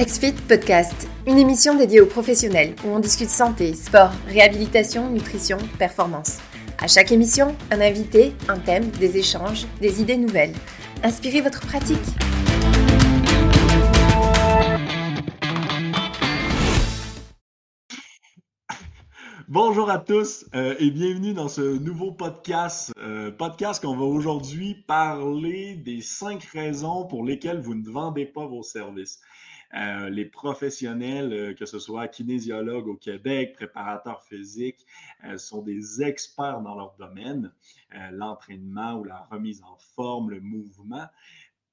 XFIT Podcast, une émission dédiée aux professionnels où on discute santé, sport, réhabilitation, nutrition, performance. À chaque émission, un invité, un thème, des échanges, des idées nouvelles. Inspirez votre pratique. Bonjour à tous euh, et bienvenue dans ce nouveau podcast. Euh, podcast qu'on va aujourd'hui parler des cinq raisons pour lesquelles vous ne vendez pas vos services. Euh, les professionnels, euh, que ce soit kinésiologues au Québec, préparateurs physiques, euh, sont des experts dans leur domaine, l'entraînement ou la remise en forme, le mouvement.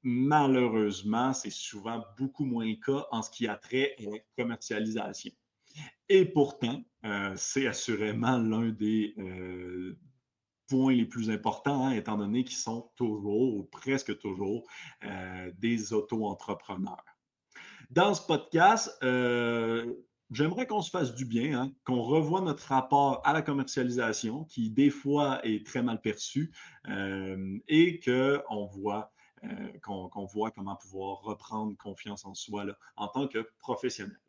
Malheureusement, c'est souvent beaucoup moins le cas en ce qui a trait à la commercialisation. Et pourtant, c'est assurément l'un des points les plus importants, hein, étant donné qu'ils sont toujours ou presque toujours des auto-entrepreneurs. Dans ce podcast, euh, j'aimerais qu'on se fasse du bien, hein, qu'on revoie notre rapport à la commercialisation, qui des fois est très mal perçu, euh, et qu'on voit, euh, qu'on voit comment pouvoir reprendre confiance en soi en tant que professionnel.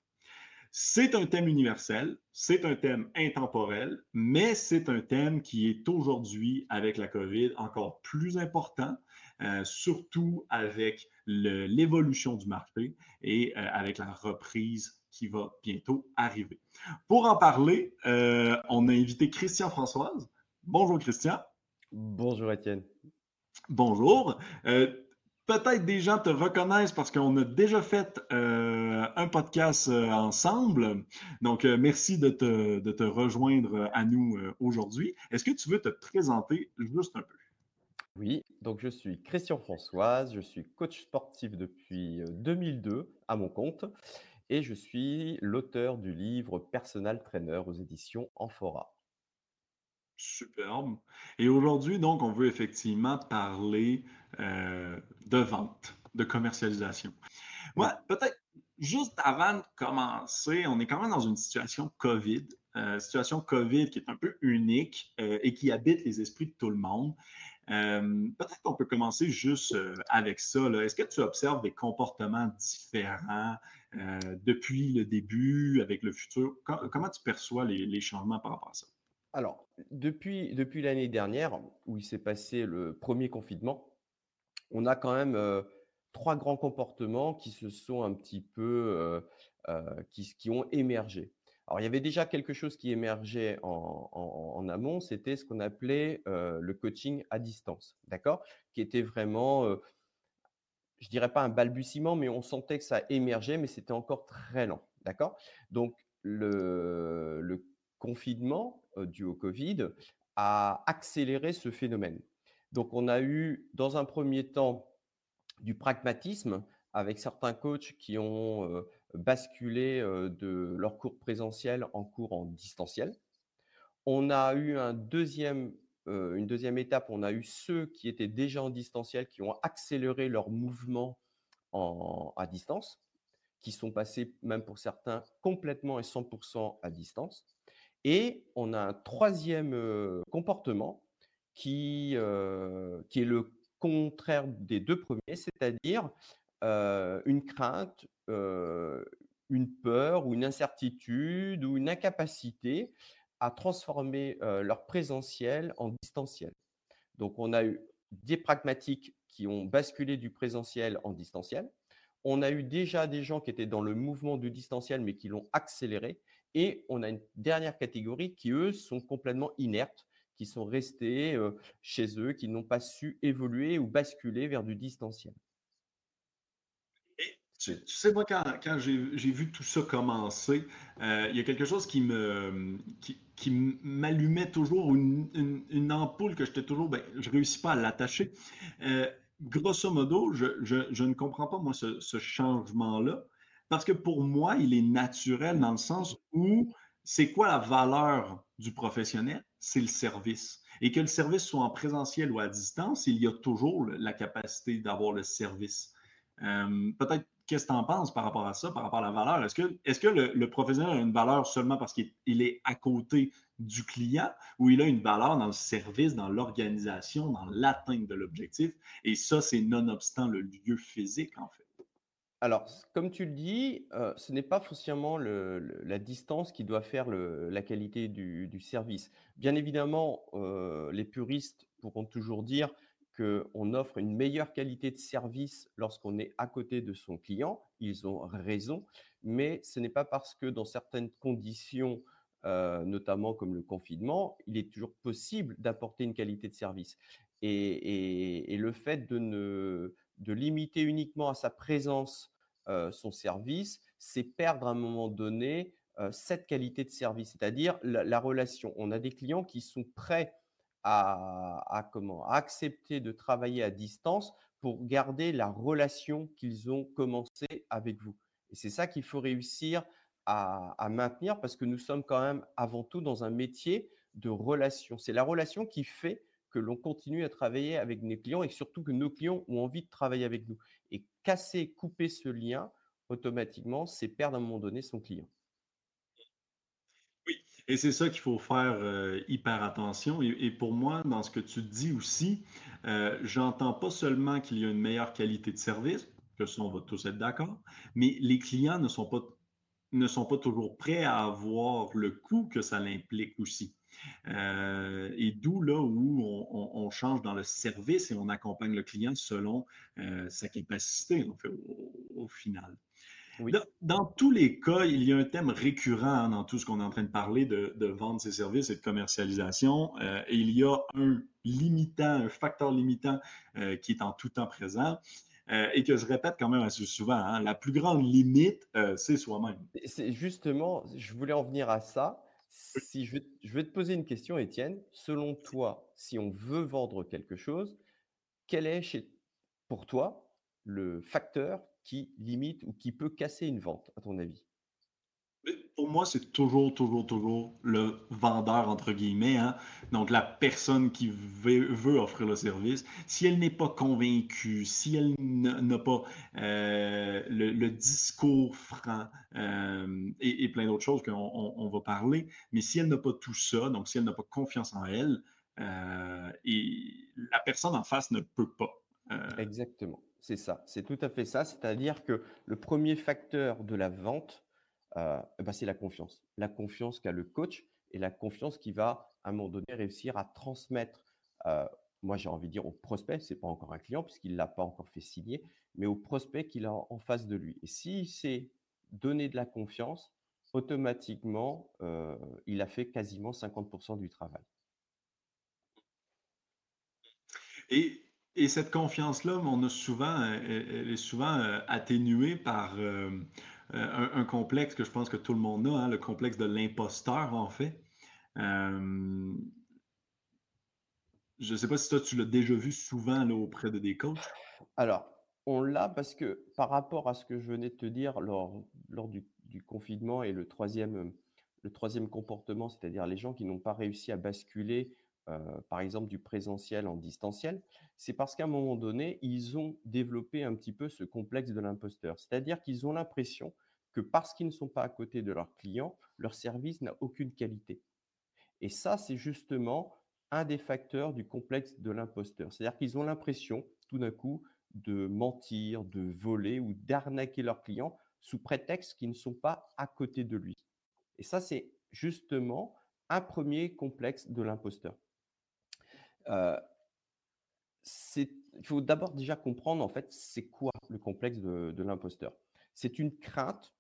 C'est un thème universel, c'est un thème intemporel, mais c'est un thème qui est aujourd'hui, avec la COVID, encore plus important, surtout avec l'évolution du marché et euh, avec la reprise qui va bientôt arriver. Pour en parler, euh, on a invité Christian Françoise. Bonjour Christian. Bonjour Étienne. Bonjour. Euh, peut-être des gens te reconnaissent parce qu'on a déjà fait un podcast ensemble. Donc, merci de te, de te, rejoindre à nous aujourd'hui. Est-ce que tu veux te présenter juste un peu? Oui, donc je suis Christian Françoise, je suis coach sportif depuis 2002 à mon compte et je suis l'auteur du livre Personal Trainer aux éditions Amphora. Superbe. Et aujourd'hui, donc, on veut effectivement parler de vente, de commercialisation. Moi, peut-être juste avant de commencer, on est quand même dans une situation COVID, situation COVID qui est un peu unique et qui habite les esprits de tout le monde. Euh, peut-être qu'on peut commencer juste euh, avec ça. Est-ce que tu observes des comportements différents euh, depuis le début, avec le futur? comment tu perçois les, changements par rapport à ça? Alors, depuis, depuis l'année dernière, où il s'est passé le premier confinement, on a quand même trois grands comportements qui se sont un petit peu, qui, qui ont émergé. Alors, il y avait déjà quelque chose qui émergeait en, amont, c'était ce qu'on appelait le coaching à distance, d'accord? Qui était vraiment, je dirais pas un balbutiement, mais on sentait que ça émergeait, mais c'était encore très lent, d'accord? Donc, le, confinement dû au Covid a accéléré ce phénomène. Donc, on a eu, dans un premier temps, du pragmatisme avec certains coachs qui ont basculer de leur cours présentiel en cours en distanciel. On a eu une deuxième étape, on a eu ceux qui étaient déjà en distanciel, qui ont accéléré leur mouvement en, à distance, qui sont passés même pour certains complètement et 100% à distance. Et on a un troisième comportement qui, qui est le contraire des deux premiers, c'est-à-dire une crainte, une peur ou une incertitude ou une incapacité à transformer leur présentiel en distanciel. Donc, on a eu des pragmatiques qui ont basculé du présentiel en distanciel. On a eu déjà des gens qui étaient dans le mouvement du distanciel, mais qui l'ont accéléré. Et on a une dernière catégorie qui, eux, sont complètement inertes, qui sont restés chez eux, qui n'ont pas su évoluer ou basculer vers du distanciel. Tu, sais, moi, quand, j'ai vu tout ça commencer, euh, il y a quelque chose qui me qui, m'allumait toujours, une, ampoule que j'étais toujours, ben, je réussis pas à l'attacher. Euh, grosso modo, je, ne comprends pas, moi, ce, ce changement-là, parce que pour moi, il est naturel dans le sens où c'est quoi la valeur du professionnel? C'est le service. Et que le service soit en présentiel ou à distance, il y a toujours la capacité d'avoir le service. Euh, peut-être qu'est-ce que tu en penses par rapport à ça, par rapport à la valeur? Est-ce que, est que le, professionnel a une valeur seulement parce qu'il est à côté du client ou il a une valeur dans le service, dans l'organisation, dans l'atteinte de l'objectif? Et ça, c'est nonobstant le lieu physique, en fait. Alors, comme tu le dis, heu, ce n'est pas forcément le le la distance qui doit faire la qualité du service. Bien évidemment, heu, les puristes pourront toujours dire qu'on offre une meilleure qualité de service lorsqu'on est à côté de son client. Ils ont raison, mais ce n'est pas parce que dans certaines conditions, heu, notamment comme le confinement, il est toujours possible d'apporter une qualité de service et le fait de ne de limiter uniquement à sa présence, heu, son service, c'est perdre à un moment donné, heu, cette qualité de service, c'est-à-dire la relation. On a des clients qui sont prêts à comment? Accepter de travailler à distance pour garder la relation qu'ils ont commencé avec vous et c'est ça qu'il faut réussir à à maintenir parce que nous sommes quand même avant tout dans un métier de relation. C'est la relation qui fait que l'on continue à travailler avec nos clients et surtout que nos clients ont envie de travailler avec nous et casser, couper ce lien automatiquement, c'est perdre à un moment donné son client. Et c'est ça qu'il faut faire euh, hyper attention. Et, pour moi, dans ce que tu dis aussi, euh, j'entends pas seulement qu'il y a une meilleure qualité de service, que ça, on va tous être d'accord, mais les clients ne sont pas, ne sont pas toujours prêts à avoir le coût que ça implique aussi. Euh, et d'où là où on, change dans le service et on accompagne le client selon sa capacité, fait, au final. Oui. Dans, dans tous les cas, il y a un thème récurrent hein, dans tout ce qu'on est en train de parler de, de vendre ses services et de commercialisation. Euh, et il y a un limitant, un facteur limitant euh, qui est en tout temps présent euh, et que je répète quand même assez souvent. hein, la plus grande limite, c'est soi-même. C'est justement, je voulais en venir à ça. Si je vais, je vais te poser une question, Étienne. Selon toi, si on veut vendre quelque chose, quel est chez, pour toi le facteur qui limite ou qui peut casser une vente, à ton avis? Pour moi, c'est toujours, toujours, toujours le vendeur, entre guillemets, hein. Donc, la personne qui veut, veut offrir le service. Si elle n'est pas convaincue, si elle n'a pas euh, le, le discours franc euh, et, et plein d'autres choses qu'on on- on va parler, mais si elle n'a pas tout ça, donc si elle n'a pas confiance en elle, euh, et la personne en face ne peut pas. Exactement, c'est ça, c'est tout à fait ça. C'est-à-dire que le premier facteur de la vente, heu, eh bah, c'est la confiance. La confiance qu'a le coach et la confiance qu'il va, à un moment donné, réussir à transmettre, heu, moi j'ai envie de dire au prospect, c'est pas encore un client puisqu'il ne l'a pas encore fait signer, mais au prospect qu'il a en face de lui et s'il sait donner de la confiance, automatiquement, heu, il a fait quasiment 50% du travail. Et cette confiance-là, on a souvent, euh, elle elle est souvent euh, atténuée par euh, euh, un, complexe que je pense que tout le monde a, hein, le complexe de l'imposteur, en fait. Euh, je ne sais pas si toi, tu l'as déjà vu souvent là, auprès de des coachs. Alors, on l'a parce que par rapport à ce que je venais de te dire lors lors du du confinement et le troisième le 3 comportement, c'est-à-dire les gens qui n'ont pas réussi à basculer, heu, par exemple du présentiel en distanciel, c'est parce qu'à un moment donné, ils ont développé un petit peu ce complexe de l'imposteur. C'est-à-dire qu'ils ont l'impression que parce qu'ils ne sont pas à côté de leurs clients, leur service n'a aucune qualité. Et ça, c'est justement un des facteurs du complexe de l'imposteur. C'est-à-dire qu'ils ont l'impression, tout d'un coup, de mentir, de voler ou d'arnaquer leurs clients sous prétexte qu'ils ne sont pas à côté de lui. Et ça, c'est justement un premier complexe de l'imposteur. Il faut d'abord déjà comprendre, en fait, c'est quoi le complexe de de l'imposteur? C'est une crainte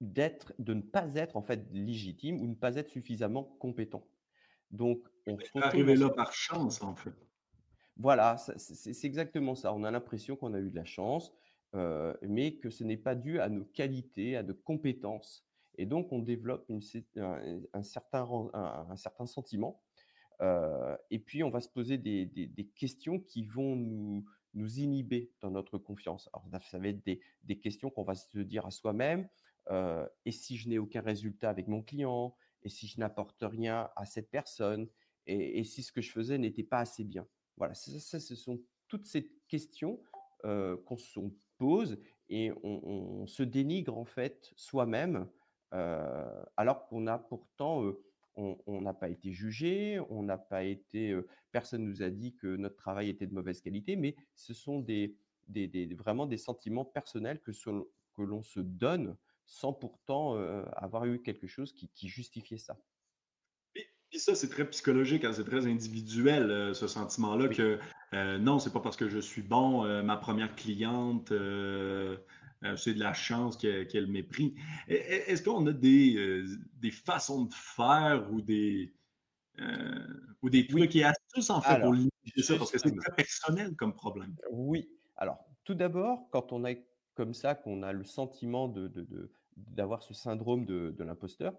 d'être de ne pas être, en fait, légitime ou ne pas être suffisamment compétent. Donc on retrouve Arrivé là par chance, en fait. voilà, c'est exactement ça. On a l'impression qu'on a eu de la chance, mais que ce n'est pas dû à nos qualités, à nos compétences et donc on développe une cé un un certain ren un un certain sentiment, heu et puis on va se poser des questions qui vont nous inhiber dans notre confiance. Alors ça va être des questions qu'on va se dire à soi-même, heu: «Et si je n'ai aucun résultat avec mon client? Et si je n'apporte rien à cette personne? Et si ce que je faisais n'était pas assez bien?» Voilà, ça ce sont toutes ces questions, heu, qu'on se pose et on se dénigre en fait soi-même, heu, alors qu'on a pourtant, on n'a pas été jugé, on n'a pas été, personne nous a dit que notre travail était de mauvaise qualité, mais ce sont des des, vraiment des sentiments personnels que, que l'on se donne sans pourtant avoir eu quelque chose qui, justifiait ça. Et, ça, c'est très psychologique, hein, c'est très individuel, ce sentiment-là, que non, c'est pas parce que je suis bon, ma première cliente, c'est de la chance qu'elle m'ait pris. Est-ce qu'on a des, des façons de faire ou des, ou des trucs et astuces, en fait, pour limiter ça, parce que c'est très personnel comme problème? Oui. Alors, tout d'abord, quand on a comme ça, qu'on a le sentiment de, d'avoir ce syndrome de, l'imposteur,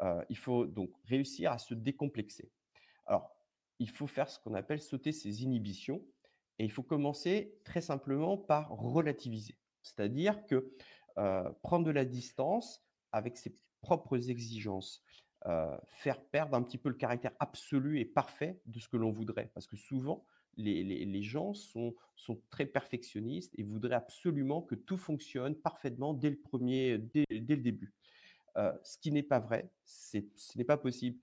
euh, il faut donc réussir à se décomplexer. Alors, il faut faire ce qu'on appelle sauter ses inhibitions et il faut commencer très simplement par relativiser. C'est-à-dire que prendre de la distance avec ses propres exigences, faire perdre un petit peu le caractère absolu et parfait de ce que l'on voudrait. Parce que souvent, les, gens sont, très perfectionnistes et voudraient absolument que tout fonctionne parfaitement dès le premier, dès, le début. Ce qui n'est pas vrai, ce n'est pas possible.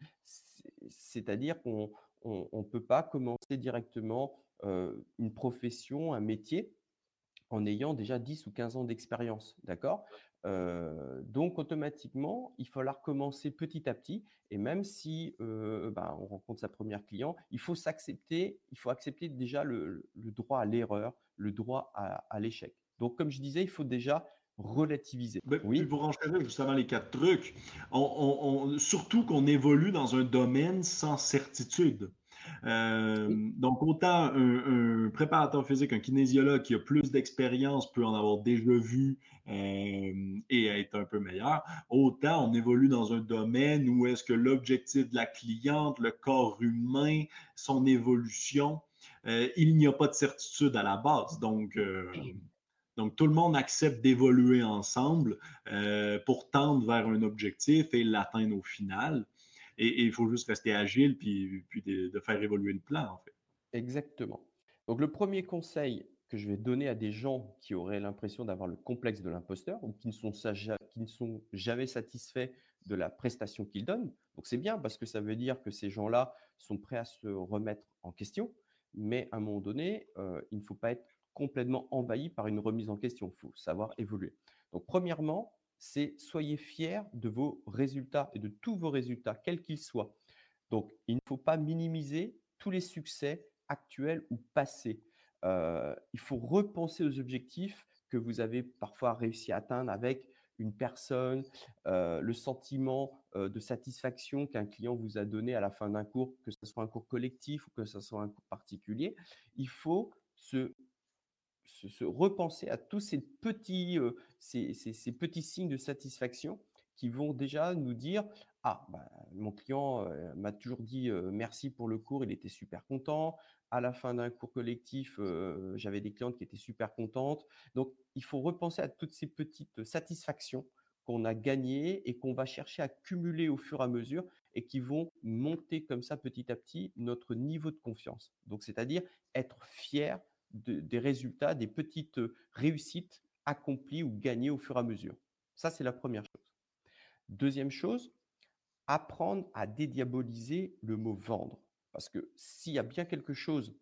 C'est-à-dire qu'on ne peut pas commencer directement une profession, un métier, en ayant déjà 10 ou 15 ans d'expérience. D'accord? Donc automatiquement, il falloir commencer petit à petit. Et même si ben, on rencontre sa première client, il faut s'accepter, il faut accepter déjà le, droit à l'erreur, le droit à, l'échec. Donc comme je disais, il faut déjà relativiser. oui? Pour enchaîner justement les quatre trucs, surtout qu'on évolue dans un domaine sans certitude. Euh, donc, autant un, préparateur physique, un kinésiologue qui a plus d'expérience peut en avoir déjà vu euh, et être un peu meilleur, autant on évolue dans un domaine où est-ce que l'objectif de la cliente, le corps humain, son évolution, euh, il n'y a pas de certitude à la base. Donc, donc, tout le monde accepte d'évoluer ensemble pour tendre vers un objectif et l'atteindre au final. Et il faut juste rester agile puis, de, faire évoluer le plan, en fait. Exactement. Donc, le premier conseil que je vais donner à des gens qui auraient l'impression d'avoir le complexe de l'imposteur ou qui ne, sont, qui ne sont jamais satisfaits de la prestation qu'ils donnent. Donc, c'est bien parce que ça veut dire que ces gens-là sont prêts à se remettre en question. Mais à un moment donné, euh, il ne faut pas être complètement envahi par une remise en question. Il faut savoir évoluer. Donc, premièrement, c'est soyez fiers de vos résultats et de tous vos résultats, quels qu'ils soient. Donc, il ne faut pas minimiser tous les succès actuels ou passés. Euh, il faut repenser aux objectifs que vous avez parfois réussi à atteindre avec une personne, euh, le sentiment euh, de satisfaction qu'un client vous a donné à la fin d'un cours, que ce soit un cours collectif ou que ce soit un cours particulier. Il faut se se, repenser à tous ces petits, euh, ces, petits signes de satisfaction qui vont déjà nous dire ah bah, mon client m'a toujours dit merci pour le cours, il était super content. À la fin d'un cours collectif, j'avais des clientes qui étaient super contentes. Donc il faut repenser à toutes ces petites satisfactions qu'on a gagnées et qu'on va chercher à cumuler au fur et à mesure et qui vont monter comme ça petit à petit notre niveau de confiance. Donc c'est-à-dire être fier des résultats, des petites réussites accomplies ou gagnées au fur et à mesure. Ça, c'est la première chose. Deuxième chose, apprendre à dédiaboliser le mot vendre. Parce que s'il y a bien quelque chose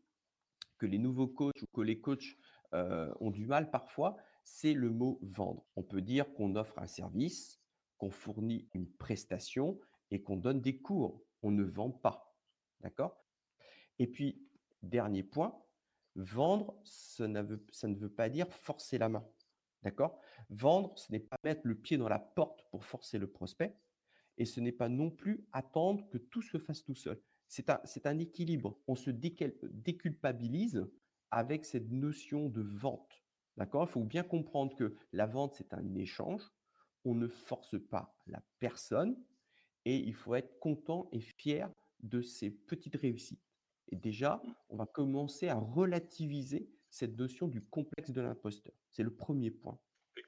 que les nouveaux coachs ou que les coachs ont du mal parfois, c'est le mot vendre. On peut dire qu'on offre un service, qu'on fournit une prestation et qu'on donne des cours. On ne vend pas. D'accord? Et puis, dernier point, Vendre, ça ne, veut, pas dire forcer la main. D'accord? Vendre, ce n'est pas mettre le pied dans la porte pour forcer le prospect et ce n'est pas non plus attendre que tout se fasse tout seul. C'est un, équilibre. On se déculpabilise avec cette notion de vente. D'accord? Il faut bien comprendre que la vente, c'est un échange. On ne force pas la personne et il faut être content et fier de ses petites réussites. Et déjà, on va commencer à relativiser cette notion du complexe de l'imposteur. C'est le premier point.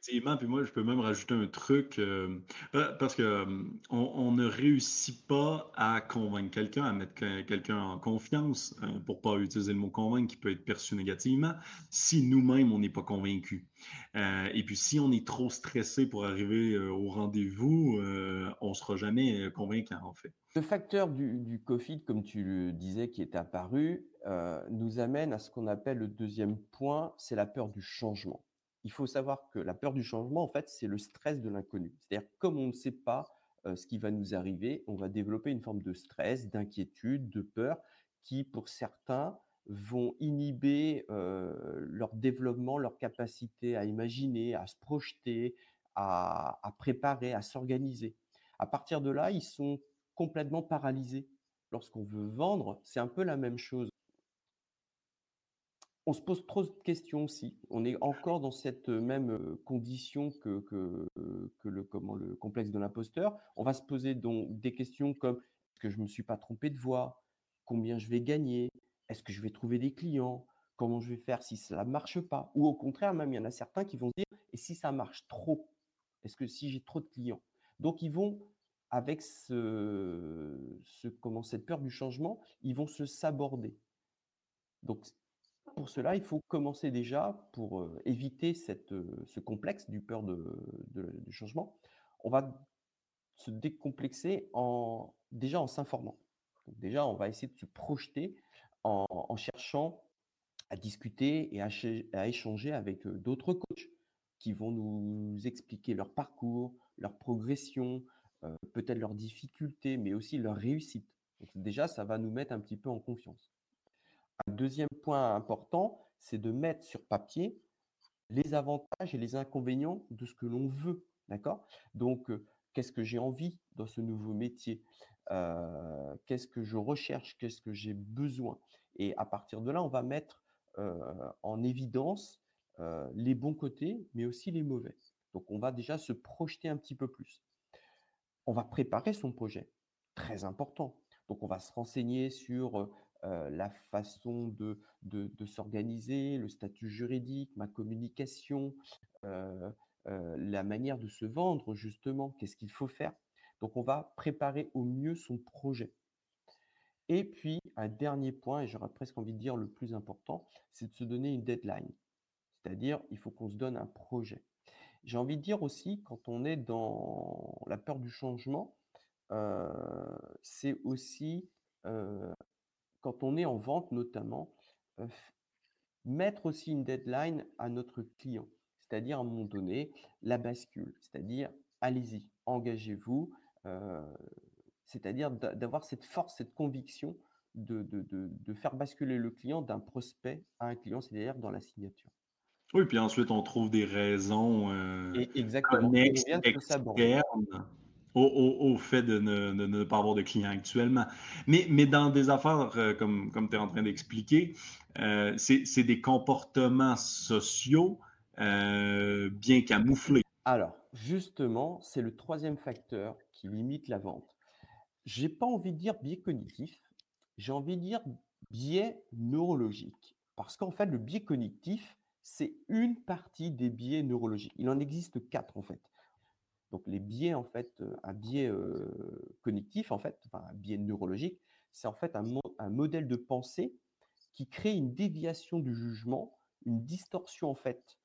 Effectivement, puis moi, je peux même rajouter un truc, euh, parce que euh, on, ne réussit pas à convaincre quelqu'un, à mettre quelqu'un en confiance, euh, pour pas utiliser le mot convaincre qui peut être perçu négativement, si nous-mêmes, on n'est pas convaincus. et puis, si on est trop stressé pour arriver au rendez-vous, on ne sera jamais convaincant, en fait. Le facteur du, Covid, comme tu le disais, qui est apparu, nous amène à ce qu'on appelle le deuxième point, c'est la peur du changement il faut savoir que la peur du changement, en fait, c'est le stress de l'inconnu. C'est-à-dire, comme on ne sait pas ce qui va nous arriver, on va développer une forme de stress, d'inquiétude, de peur, qui, pour certains, vont inhiber leur développement, leur capacité à imaginer, à se projeter, à, préparer, à s'organiser. À partir de là, ils sont complètement paralysés. Lorsqu'on veut vendre, c'est un peu la même chose on se pose trop de questions aussi. On est encore dans cette même condition que, que, le, comment, le complexe de l'imposteur. On va se poser donc des questions comme est-ce que je ne me suis pas trompé de voix Combien je vais gagner? Est-ce que je vais trouver des clients? Comment je vais faire si ça ne marche pas? Ou au contraire, même il y en a certains qui vont se dire et si ça marche trop? Est-ce que si j'ai trop de clients? Donc ils vont avec ce, ce, comment, cette peur du changement, ils vont se saborder. Donc pour cela, il faut commencer déjà, pour éviter cette, ce complexe du peur de, du changement, on va se décomplexer en, déjà en s'informant. Déjà, on va essayer de se projeter en, cherchant à discuter et à, échanger avec d'autres coachs qui vont nous expliquer leur parcours, leur progression, peut-être leurs difficultés, mais aussi leur réussite. Donc déjà, ça va nous mettre un petit peu en confiance. Un deuxième point important, c'est de mettre sur papier les avantages et les inconvénients de ce que l'on veut. D'accord? Donc, qu'est-ce que j'ai envie dans ce nouveau métier? Qu'est-ce que je recherche? Qu'est-ce que j'ai besoin? Et à partir de là, on va mettre en évidence les bons côtés, mais aussi les mauvais. Donc, on va déjà se projeter un petit peu plus. On va préparer son projet. Très important. Donc, on va se renseigner sur la façon de, de, s'organiser, le statut juridique, ma communication, la manière de se vendre, justement, qu'est-ce qu'il faut faire. Donc, on va préparer au mieux son projet. Et puis, un dernier point, et j'aurais presque envie de dire le plus important, c'est de se donner une deadline. C'est-à-dire, il faut qu'on se donne un projet. J'ai envie de dire aussi, quand on est dans la peur du changement, c'est aussi quand on est en vente notamment, mettre aussi une deadline à notre client, c'est-à-dire à un moment donné, la bascule, c'est-à-dire allez-y, engagez-vous, c'est-à-dire d'avoir cette force, cette conviction de, de, faire basculer le client d'un prospect à un client, c'est-à-dire dans la signature. Oui, puis ensuite on trouve des raisons Et exactement. Au, fait de ne, pas avoir de clients actuellement. Mais, mais dans des affaires, euh, comme, comme tu es en train d'expliquer, euh, c'est des comportements sociaux euh, bien camouflés. Alors, justement, c'est le troisième facteur qui limite la vente. J'ai pas envie de dire biais cognitif, j'ai envie de dire biais neurologique. Parce qu'en fait, le biais cognitif, c'est une partie des biais neurologiques. Il en existe quatre, en fait. Donc les biais, en fait, un biais cognitif, en fait, enfin, un biais neurologique, c'est en fait un, modèle de pensée qui crée une déviation du jugement, une distorsion en fait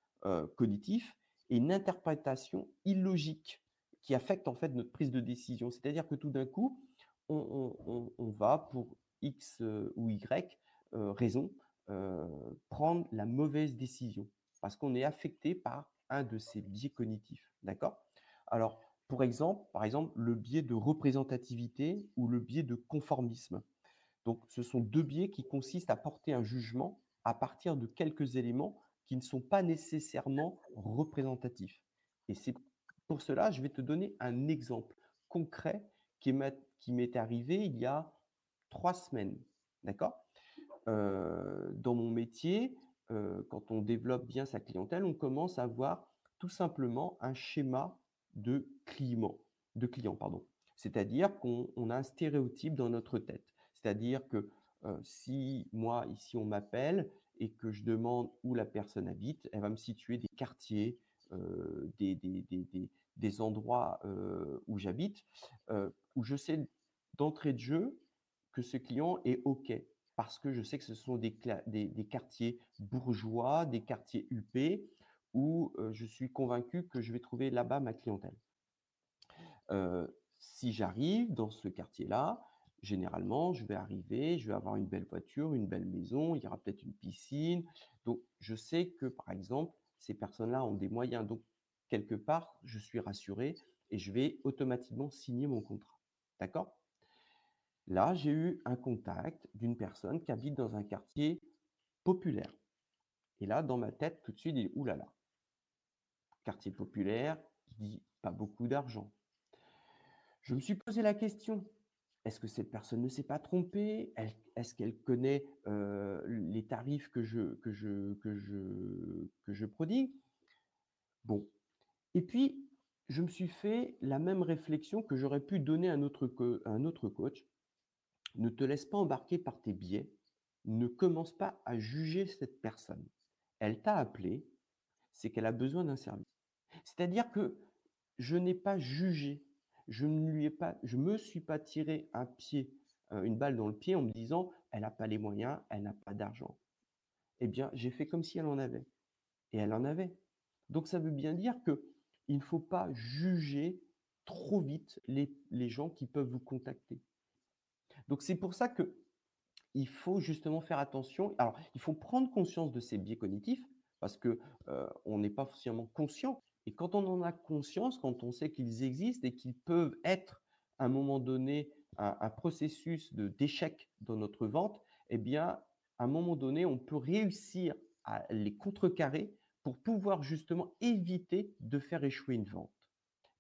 cognitive et une interprétation illogique qui affecte en fait notre prise de décision. C'est-à-dire que tout d'un coup, on, va pour X ou Y raison prendre la mauvaise décision parce qu'on est affecté par un de ces biais cognitifs. D'accord? Alors, pour exemple, par exemple, le biais de représentativité ou le biais de conformisme. Donc, ce sont deux biais qui consistent à porter un jugement à partir de quelques éléments qui ne sont pas nécessairement représentatifs. Et c'est pour cela, je vais te donner un exemple concret qui m'est arrivé il y a trois semaines. D'accord? Euh, Dans mon métier, euh, quand on développe bien sa clientèle, on commence à avoir tout simplement un schéma de clients, de clients pardon. C'est-à-dire qu'on a un stéréotype dans notre tête. C'est-à-dire que si moi, ici, on m'appelle et que je demande où la personne habite, elle va me situer des quartiers des, des, endroits où j'habite, où je sais d'entrée de jeu que ce client est OK parce que je sais que ce sont des, des, quartiers bourgeois, des quartiers UP, où je suis convaincu que je vais trouver là-bas ma clientèle. si j'arrive dans ce quartier-là, généralement, je vais arriver, je vais avoir une belle voiture, une belle maison, il y aura peut-être une piscine. Donc, je sais que, par exemple, ces personnes-là ont des moyens. Donc, quelque part, je suis rassuré et je vais automatiquement signer mon contrat. D'accord? Là, j'ai eu un contact d'une personne qui habite dans un quartier populaire. Et là, dans ma tête, tout de suite, il dit oulala. Quartier populaire, dit pas beaucoup d'argent. Je me suis posé la question est-ce que cette personne ne s'est pas trompée? Est-ce qu'elle connaît les tarifs que je, que, je, que, je, que je prodigue? Bon. Et puis, je me suis fait la même réflexion que j'aurais pu donner à autre, un autre coach. Ne te laisse pas embarquer par tes biais. Ne commence pas à juger cette personne. Elle t'a appelé, c'est qu'elle a besoin d'un service. C'est-à-dire que je n'ai pas jugé je ne lui ai pas, je me suis pas tiré un pied, euh, une balle dans le pied en me disant elle n'a pas les moyens, elle n'a pas d'argent. Eh bien, j'ai fait comme si elle en avait, et elle en avait. Donc ça veut bien dire que il ne faut pas juger trop vite les, gens qui peuvent vous contacter. Donc c'est pour ça que il faut justement faire attention. Alors, il faut prendre conscience de ces biais cognitifs parce que euh, on n'est pas forcément conscient et quand on en a conscience, quand on sait qu'ils existent et qu'ils peuvent être à un moment donné un, processus de d'échec dans notre vente, eh bien, à un moment donné, on peut réussir à les contrecarrer pour pouvoir justement éviter de faire échouer une vente.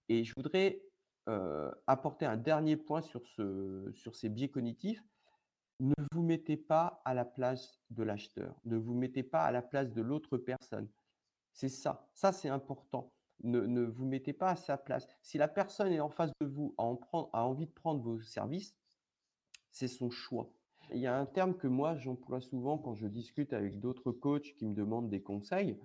Et je voudrais euh, apporter un dernier point sur, ce, sur ces biais cognitifs. Ne vous mettez pas à la place de l'acheteur. Ne vous mettez pas à la place de l'autre personne. C'est ça. Ça, c'est important. Ne, vous mettez pas à sa place. Si la personne est en face de vous, a, envie de prendre vos services, c'est son choix. Il y a un terme que moi, j'emploie souvent quand je discute avec d'autres coachs qui me demandent des conseils.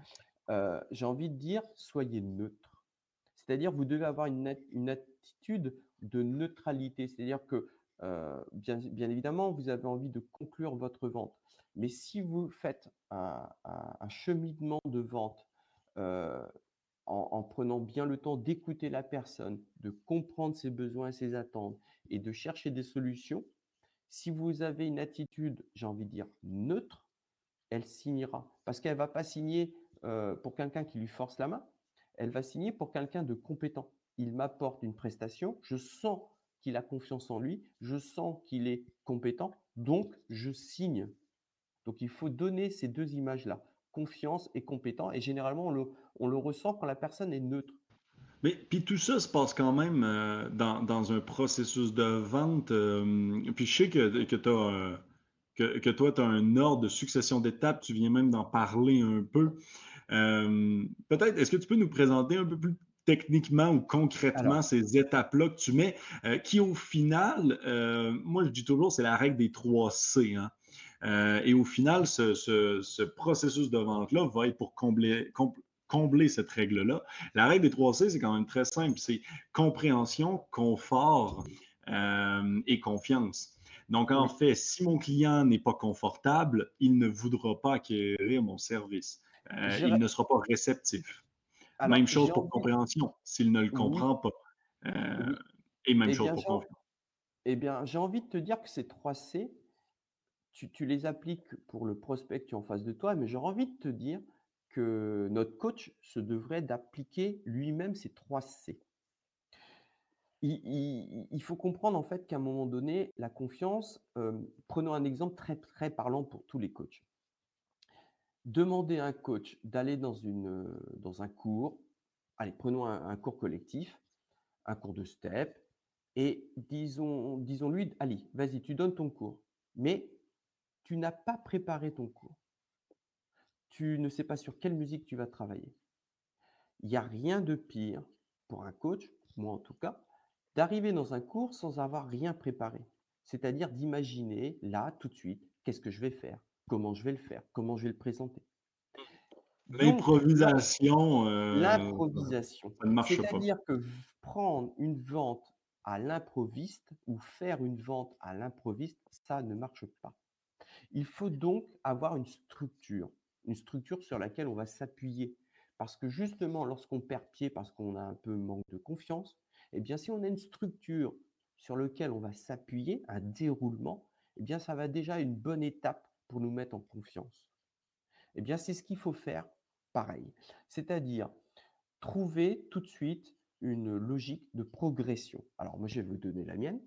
Euh, j'ai envie de dire, soyez neutre. C'est-à-dire, vous devez avoir une, attitude de neutralité. C'est-à-dire que, euh, bien, évidemment, vous avez envie de conclure votre vente. Mais si vous faites un, cheminement de vente euh, en, prenant bien le temps d'écouter la personne, de comprendre ses besoins et ses attentes et de chercher des solutions, si vous avez une attitude, j'ai envie de dire, neutre, elle signera. Parce qu'elle ne va pas signer euh, pour quelqu'un qui lui force la main, elle va signer pour quelqu'un de compétent. Il m'apporte une prestation, je sens qu'il a confiance en lui, je sens qu'il est compétent, donc je signe. Donc il faut donner ces deux images-là confiance et compétent. Et généralement, on le, on le ressent quand la personne est neutre. Mais puis tout ça se passe quand même euh, dans, dans, un processus de vente. Euh, puis je sais que, que, as, que, que, toi, tu as un ordre de succession d'étapes. Tu viens même d'en parler un peu. Euh, peut-être, est-ce que tu peux nous présenter un peu plus techniquement ou concrètement ces étapes-là que tu mets, qui au final, moi je dis toujours, c'est la règle des 3 C. Hein? Euh, et au final, ce, processus de vente-là va être pour combler, combler cette règle-là. La règle des 3 C, c'est quand même très simple. C'est compréhension, confort euh, et confiance. Donc, en fait, si mon client n'est pas confortable, il ne voudra pas acquérir mon service. Euh, il ne sera pas réceptif. même chose pour compréhension, s'il ne le comprend pas. Et même eh chose pour confiance. Eh bien, j'ai envie de te dire que ces 3 Tu, les appliques pour le prospect qui est en face de toi, mais j'aurais envie de te dire que notre coach se devrait d'appliquer lui-même ces trois C. Il, faut comprendre en fait qu'à un moment donné, la confiance, euh, prenons un exemple très très parlant pour tous les coachs. Demandez à un coach d'aller dans, dans un cours, allez, prenons un, cours collectif, un cours de step, et disons, disons lui, allez, vas-y, tu donnes ton cours. Mais tu n'as pas préparé ton cours. Tu ne sais pas sur quelle musique tu vas travailler. Il n'y a rien de pire pour un coach, moi en tout cas, d'arriver dans un cours sans avoir rien préparé. C'est-à-dire d'imaginer là, tout de suite, qu'est-ce que je vais faire, comment je vais le faire, comment je vais le présenter. L'improvisation. Euh, l'improvisation. C'est-à-dire que prendre une vente à l'improviste ou faire une vente à l'improviste, ça ne marche pas. Il faut donc avoir une structure, une structure sur laquelle on va s'appuyer. Parce que justement, lorsqu'on perd pied, parce qu'on a un peu manque de confiance, eh bien, si on a une structure sur laquelle on va s'appuyer, un déroulement, eh bien, ça va déjà une bonne étape pour nous mettre en confiance. Eh bien, c'est ce qu'il faut faire pareil. C'est-à-dire trouver tout de suite une logique de progression. Alors, moi, je vais vous donner la mienne.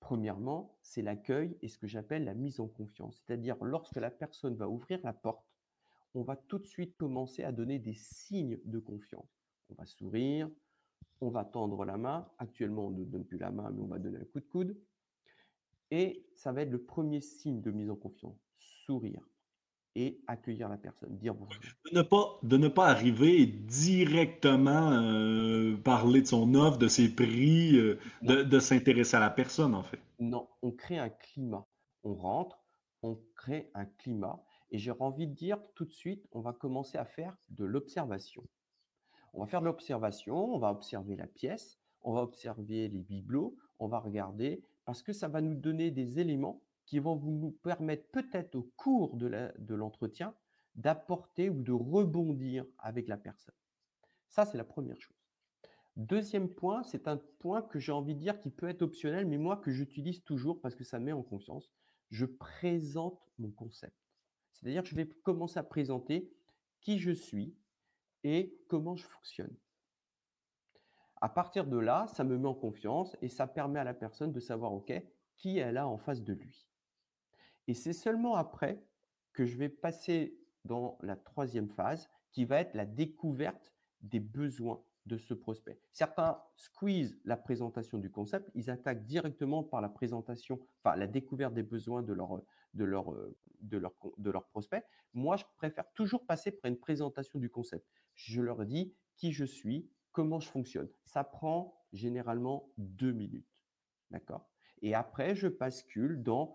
Premièrement, c'est l'accueil et ce que j'appelle la mise en confiance. C'est-à-dire, lorsque la personne va ouvrir la porte, on va tout de suite commencer à donner des signes de confiance. On va sourire, on va tendre la main. Actuellement, on ne donne plus la main, mais on va donner un coup de coude. Et ça va être le premier signe de mise en confiance. Sourire et accueillir la personne, dire bonjour. De ne pas, de ne pas arriver directement euh, parler de son offre, de ses prix, euh, de, de s'intéresser à la personne, en fait. Non, on crée un climat. On rentre, on crée un climat. Et j'ai envie de dire tout de suite, on va commencer à faire de l'observation. On va faire de l'observation, on va observer la pièce, on va observer les bibelots, on va regarder, parce que ça va nous donner des éléments qui vont vous permettre peut-être au cours de l'entretien d'apporter ou de rebondir avec la personne. Ça, c'est la première chose. Deuxième point, c'est un point que j'ai envie de dire qui peut être optionnel, mais moi que j'utilise toujours parce que ça met en confiance. Je présente mon concept. C'est-à-dire que je vais commencer à présenter qui je suis, et comment je fonctionne. À partir de là, ça me met en confiance et ça permet à la personne de savoir, OK, qui elle a en face de lui. Et c'est seulement après que je vais passer dans la troisième phase, qui va être la découverte des besoins de ce prospect. Certains squeeze la présentation du concept, ils attaquent directement par la présentation, enfin la découverte des besoins de leur, de leur, de leur, de leur prospect. Moi, je préfère toujours passer par une présentation du concept. Je leur dis qui je suis, comment je fonctionne. Ça prend généralement deux minutes. D'accord? Et après, je bascule dans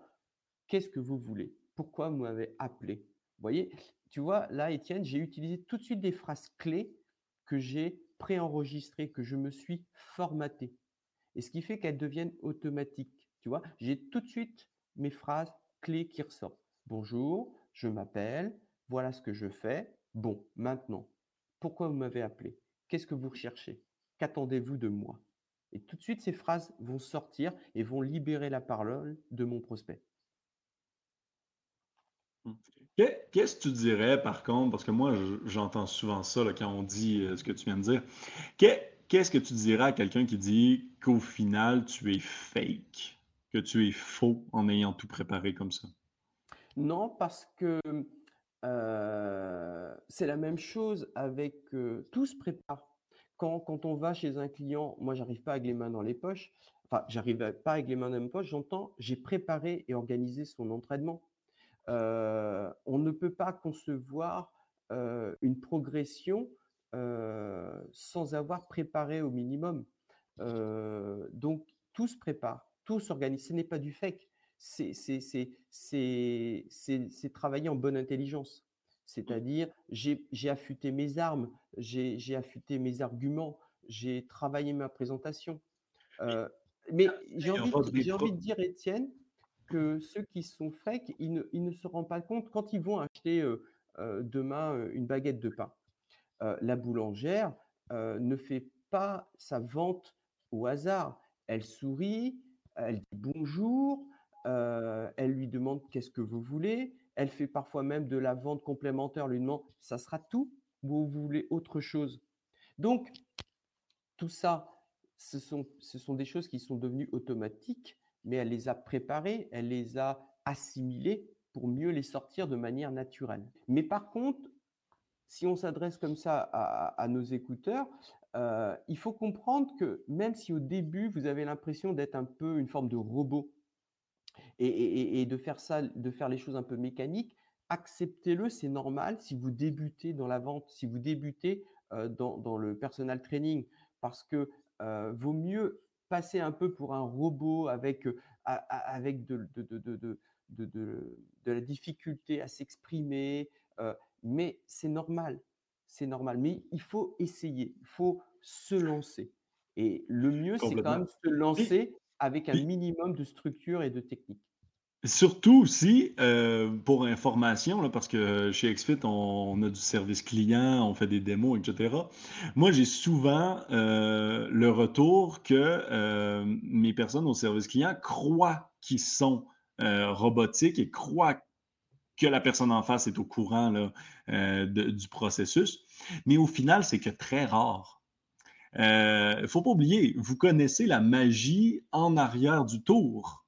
qu'est-ce que vous voulez? Pourquoi vous m'avez appelé? Vous voyez, tu vois, là, Étienne, j'ai utilisé tout de suite des phrases clés que j'ai préenregistrées, que je me suis formaté. Et ce qui fait qu'elles deviennent automatiques. Tu vois, j'ai tout de suite mes phrases clés qui ressortent. Bonjour, je m'appelle, voilà ce que je fais. Bon, maintenant, pourquoi vous m'avez appelé? Qu'est-ce que vous recherchez? Qu'attendez-vous de moi? Et tout de suite, ces phrases vont sortir et vont libérer la parole de mon prospect. Mmh. Qu'est-ce que tu dirais, par contre, parce que moi, j'entends souvent ça quand on dit euh, ce que tu viens de dire. Qu'est-ce que tu dirais à quelqu'un qui dit qu'au final, tu es fake, que tu es faux en ayant tout préparé comme ça? Non, parce que c'est la même chose avec tout se prépare. Quand, quand on va chez un client, moi j'arrive pas avec les mains dans les poches. Enfin, j'arrive pas avec les mains dans les poches. J'entends, j'ai préparé et organisé son entraînement. On ne peut pas concevoir une progression sans avoir préparé au minimum. donc tout se prépare, tout s'organise. Ce n'est pas du fake c'est travailler en bonne intelligence. Mmh. C'est-à-dire, j'ai affûté mes armes, j'ai affûté mes arguments, j'ai travaillé ma présentation. mais j'ai envie, envie, de dire, Étienne, que ceux qui sont fake, ils ne, se rendent pas compte quand ils vont acheter demain une baguette de pain. la boulangère ne fait pas sa vente au hasard. Elle sourit, elle dit bonjour, elle lui demande qu'est-ce que vous voulez. Elle fait parfois même de la vente complémentaire, lui demande ça sera tout ou vous voulez autre chose? Donc, tout ça, ce sont des choses qui sont devenues automatiques, mais elle les a préparées, elle les a assimilées pour mieux les sortir de manière naturelle. Mais par contre, si on s'adresse comme ça à, nos écouteurs, il faut comprendre que même si au début, vous avez l'impression d'être un peu une forme de robot, et, de faire ça, de faire les choses un peu mécaniques, acceptez-le, c'est normal si vous débutez dans la vente, si vous débutez dans, le personal training, parce que vaut mieux passer un peu pour un robot avec, avec de, de, de, la difficulté à s'exprimer, mais c'est normal. c'est normal. Mais il faut essayer, il faut se lancer. Et le mieux, c'est quand même se lancer avec un minimum de structure et de technique. Surtout aussi, euh, pour information, parce que chez XFIT, on, a du service client, on fait des démos, etc. Moi, j'ai souvent euh, le retour que euh, mes personnes au service client croient qu'ils sont robotiques et croient que la personne en face est au courant du processus. Mais au final, c'est que très rare. Il ne faut pas oublier, vous connaissez la magie en arrière du tour.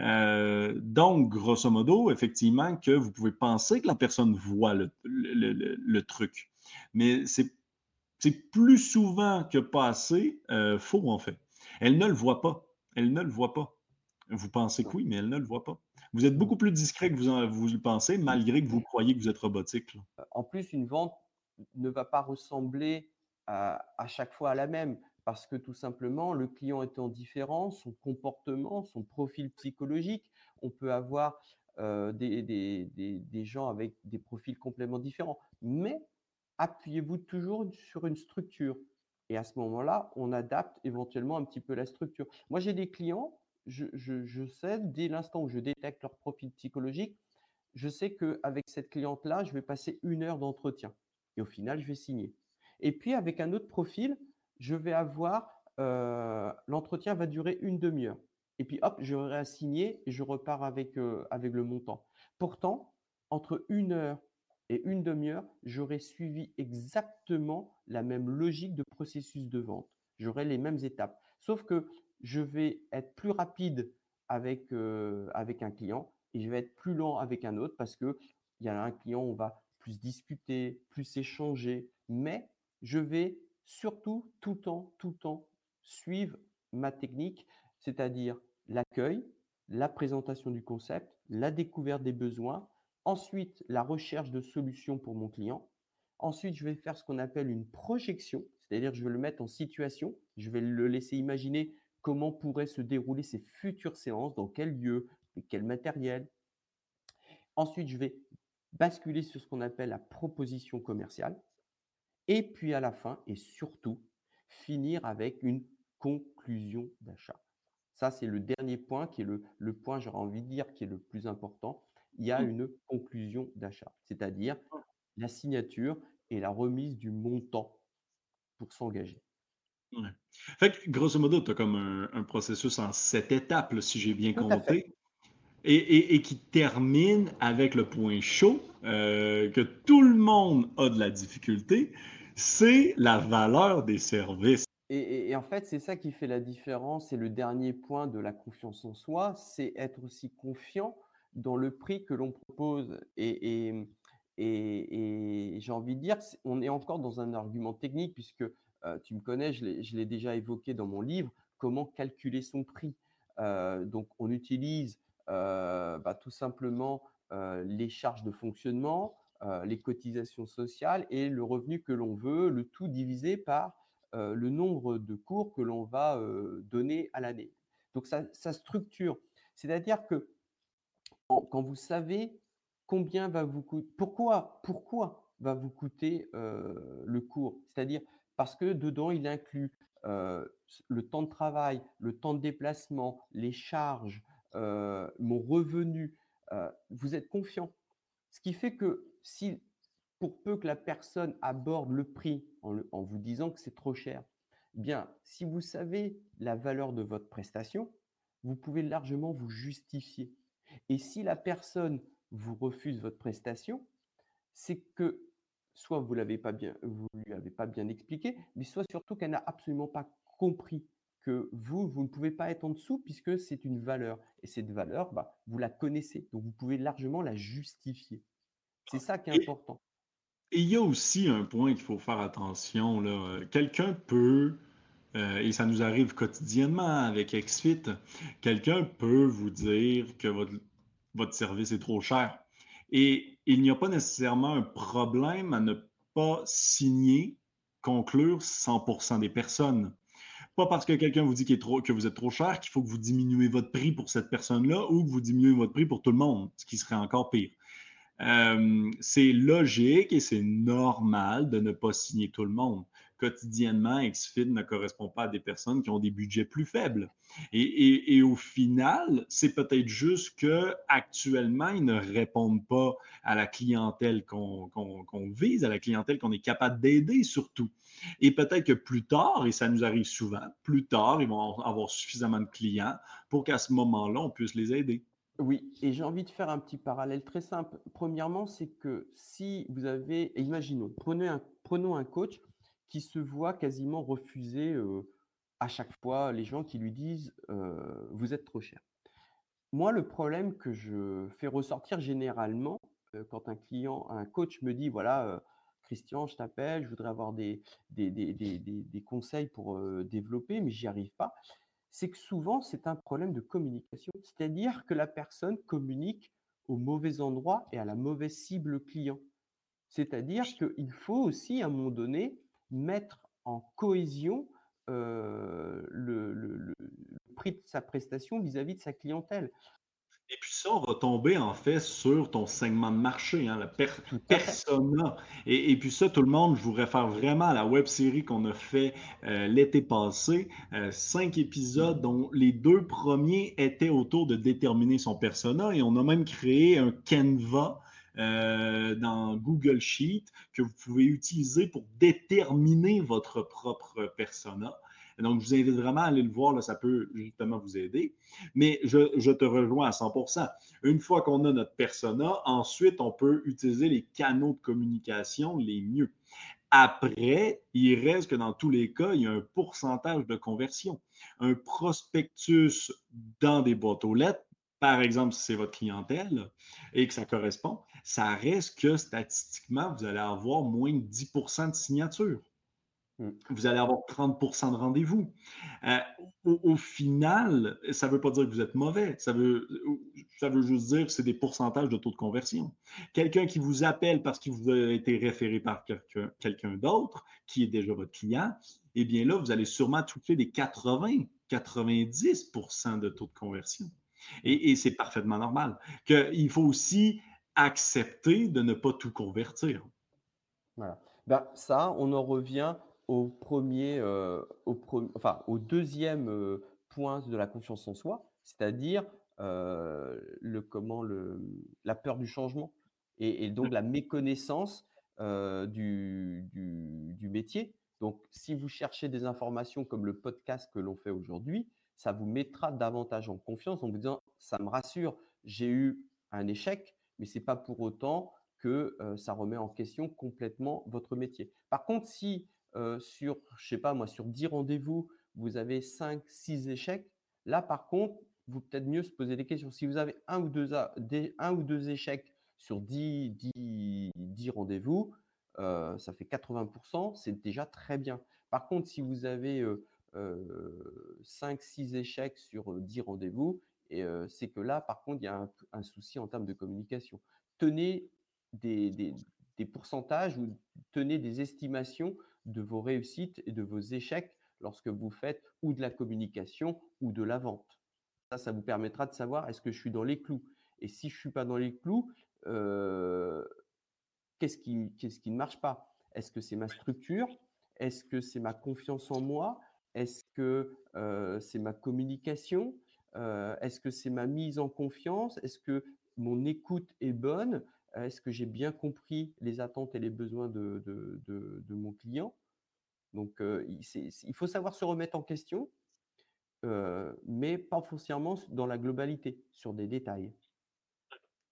Euh, donc, grosso modo, effectivement, que vous pouvez penser que la personne voit le, truc. Mais c'est plus souvent que pas assez euh, faux, en fait. Elle ne le voit pas. Elle ne le voit pas. Vous pensez que oui, mais elle ne le voit pas. Vous êtes beaucoup plus discret que vous, vous le pensez, malgré que vous croyez que vous êtes robotique. En plus, une vente ne va pas ressembler à chaque fois à la même parce que tout simplement, le client étant différent, son comportement, son profil psychologique, on peut avoir euh, des, gens avec des profils complètement différents. Mais appuyez-vous toujours sur une structure. Et à ce moment-là, on adapte éventuellement un petit peu la structure. Moi, j'ai des clients, je, je sais, dès l'instant où je détecte leur profil psychologique, je sais qu'avec cette cliente-là, je vais passer une heure d'entretien. Et au final, je vais signer. Et puis, avec un autre profil, je vais avoir, l'entretien va durer une demi-heure. Et puis hop, à signer et je repars avec, avec le montant. Pourtant, entre une heure et une demi-heure, j'aurai suivi exactement la même logique de processus de vente. J'aurai les mêmes étapes. Sauf que je vais être plus rapide avec, avec un client et je vais être plus lent avec un autre parce qu'il y a un client, on va plus discuter, plus échanger, mais je vais surtout tout le temps, tout le temps, suivre ma technique, c'est-à-dire l'accueil, la présentation du concept, la découverte des besoins, ensuite la recherche de solutions pour mon client. Ensuite, je vais faire ce qu'on appelle une projection, c'est-à-dire je vais le mettre en situation, je vais le laisser imaginer comment pourraient se dérouler ces futures séances, dans quel lieu, quel matériel. Ensuite, je vais basculer sur ce qu'on appelle la proposition commerciale. Et puis à la fin, et surtout, finir avec une conclusion d'achat. Ça, c'est le dernier point qui est le, le point, j'aurais envie de dire, qui est le plus important. Il y a mmh. une conclusion d'achat, c'est-à-dire la signature et la remise du montant pour s'engager. Ouais. Fait que, grosso modo, tu as comme un, processus en sept étapes, si j'ai bien compris. Et, et, qui termine avec le point chaud, euh, que tout le monde a de la difficulté, c'est la valeur des services. Et, en fait, c'est ça qui fait la différence. Et le dernier point de la confiance en soi, c'est être aussi confiant dans le prix que l'on propose. Et, j'ai envie de dire, on est encore dans un argument technique, puisque euh, tu me connais, je l'ai déjà évoqué dans mon livre, comment calculer son prix. Euh, donc, on utilise euh, bah, tout simplement les charges de fonctionnement, euh, les cotisations sociales et le revenu que l'on veut, le tout divisé par euh, le nombre de cours que l'on va euh, donner à l'année. Donc ça, structure. C'est-à-dire que quand vous savez combien va vous coûter, pourquoi, pourquoi va vous coûter le cours, c'est-à-dire parce que dedans il inclut le temps de travail, le temps de déplacement, les charges, mon revenu, vous êtes confiant. Ce qui fait que si, pour peu que la personne aborde le prix en, vous disant que c'est trop cher, eh bien, si vous savez la valeur de votre prestation, vous pouvez largement vous justifier. Et si la personne vous refuse votre prestation, c'est que soit vous l'avez bien, lui avez pas bien expliqué, mais soit surtout qu'elle n'a absolument pas compris que vous, vous ne pouvez pas être en dessous puisque c'est une valeur. Et cette valeur, bah, vous la connaissez. Donc, vous pouvez largement la justifier. C'est ça qui est important. Et il y a aussi un point qu'il faut faire attention. Là. Quelqu'un peut, euh, et ça nous arrive quotidiennement avec XFIT, quelqu'un peut vous dire que votre, votre service est trop cher. Et il n'y a pas nécessairement un problème à ne pas signer, conclure 100% des personnes. Pas parce que quelqu'un vous dit que vous êtes trop cher qu'il faut que vous diminuez votre prix pour cette personne-là ou que vous diminuez votre prix pour tout le monde, ce qui serait encore pire. Euh, c'est logique et c'est normal de ne pas signer tout le monde. Quotidiennement, XFIT ne correspond pas à des personnes qui ont des budgets plus faibles. Et, au final, c'est peut-être juste qu'actuellement, ils ne répondent pas à la clientèle qu'on vise, à la clientèle qu'on est capable d'aider surtout. Et peut-être que plus tard, et ça nous arrive souvent, plus tard, ils vont avoir suffisamment de clients pour qu'à ce moment-là, on puisse les aider. Oui, et j'ai envie de faire un petit parallèle très simple. Premièrement, c'est que si vous avez, imaginons, prenez un, prenons un coach qui se voit quasiment refuser euh, à chaque fois les gens qui lui disent euh, vous êtes trop cher. Moi, le problème que je fais ressortir généralement euh, quand un client, un coach me dit voilà, Christian, je t'appelle, je voudrais avoir des, des, des, des conseils pour développer, mais j'y arrive pas c'est que souvent, c'est un problème de communication. C'est-à-dire que la personne communique au mauvais endroit et à la mauvaise cible client. C'est-à-dire qu'il faut aussi, à un moment donné, mettre en cohésion le, le, prix de sa prestation vis-à-vis de sa clientèle. Et puis ça, on va tomber en fait sur ton segment de marché, hein, la persona. Et, puis ça, tout le monde, je vous réfère vraiment à la web série qu'on a fait euh, l'été passé. Euh, cinq épisodes dont les deux premiers étaient autour de déterminer son persona. Et on a même créé un Canva euh, dans Google Sheet que vous pouvez utiliser pour déterminer votre propre persona. Donc, je vous invite vraiment à aller le voir, ça peut justement vous aider. Mais je, te rejoins à 100% Une fois qu'on a notre persona, ensuite, on peut utiliser les canaux de communication les mieux. Après, il reste que dans tous les cas, il y a un pourcentage de conversion. Un prospectus dans des boîtes aux lettres, par exemple, si c'est votre clientèle et que ça correspond, ça reste que statistiquement, vous allez avoir moins de 10% de signatures. Mm. Vous allez avoir 30% de rendez-vous. Euh, au, final, ça ne veut pas dire que vous êtes mauvais. Ça veut, ça veut juste dire que c'est des pourcentages de taux de conversion. Quelqu'un qui vous appelle parce qu'il vous a été référé par quelqu'un d'autre, qui est déjà votre client, eh bien là, vous allez sûrement toucher des 80, 90% de taux de conversion. Et, et c'est parfaitement normal. Il faut aussi accepter de ne pas tout convertir. Voilà. Ben, ça, on en revient au premier, euh, au, enfin, au deuxième euh, point de la confiance en soi, c'est-à-dire euh, le comment le, la peur du changement et, donc la méconnaissance du, du, du, métier. Donc, si vous cherchez des informations comme le podcast que l'on fait aujourd'hui, ça vous mettra davantage en confiance en vous disant ça me rassure, j'ai eu un échec, mais c'est pas pour autant que ça remet en question complètement votre métier. Par contre, si sur, je sais pas moi, sur 10 rendez-vous, vous avez 5, 6 échecs. Là, par contre, vous peut-être mieux se poser des questions. Si vous avez un ou deux, échecs sur 10, 10, rendez-vous, ça fait 80%, c'est déjà très bien. Par contre, si vous avez euh, 5, 6 échecs sur 10 rendez-vous, et c'est que là, par contre, il y a un, souci en termes de communication. Tenez des, des, des pourcentages ou tenez des estimations de vos réussites et de vos échecs lorsque vous faites ou de la communication ou de la vente. Ça, ça vous permettra de savoir est-ce que je suis dans les clous. Et si je ne suis pas dans les clous, euh, qu'est-ce qui, qui ne marche pas? Est-ce que c'est ma structure? Est-ce que c'est ma confiance en moi? Est-ce que euh, c'est ma communication? Est-ce que c'est ma mise en confiance? Est-ce que mon écoute est bonne? Est-ce que j'ai bien compris les attentes et les besoins de, de, mon client? Donc, euh, il, faut savoir se remettre en question, euh, mais pas foncièrement dans la globalité, sur des détails.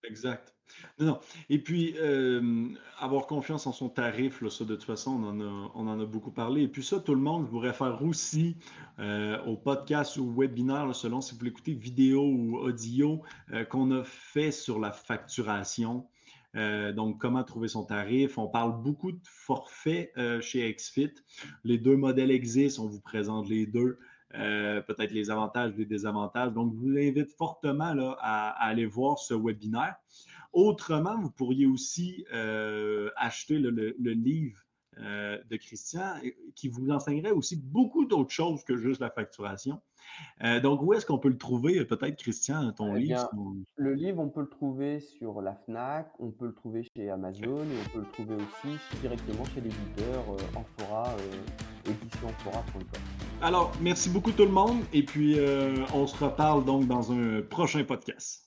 Exact. Non, Et puis, euh, avoir confiance en son tarif, ça, de toute façon, on en, a, on en a beaucoup parlé. Et puis ça, tout le monde, vous réfère aussi au podcast ou webinaire, selon si vous l'écoutez vidéo ou audio, qu'on a fait sur la facturation. Euh, donc, comment trouver son tarif? On parle beaucoup de forfaits euh, chez XFIT. Les deux modèles existent, on vous présente les deux. Euh, peut-être les avantages, les désavantages. Donc, je vous invite fortement là, à, aller voir ce webinaire. Autrement, vous pourriez aussi acheter le, livre euh, de Christian, qui vous enseignerait aussi beaucoup d'autres choses que juste la facturation. Euh, donc, où est-ce qu'on peut le trouver, peut-être, Christian, ton eh livre? Le livre, on peut le trouver sur la FNAC, on peut le trouver chez Amazon et on peut le trouver aussi directement chez l'éditeur euh, euh. Alors, merci beaucoup tout le monde et puis on se reparle donc dans un prochain podcast.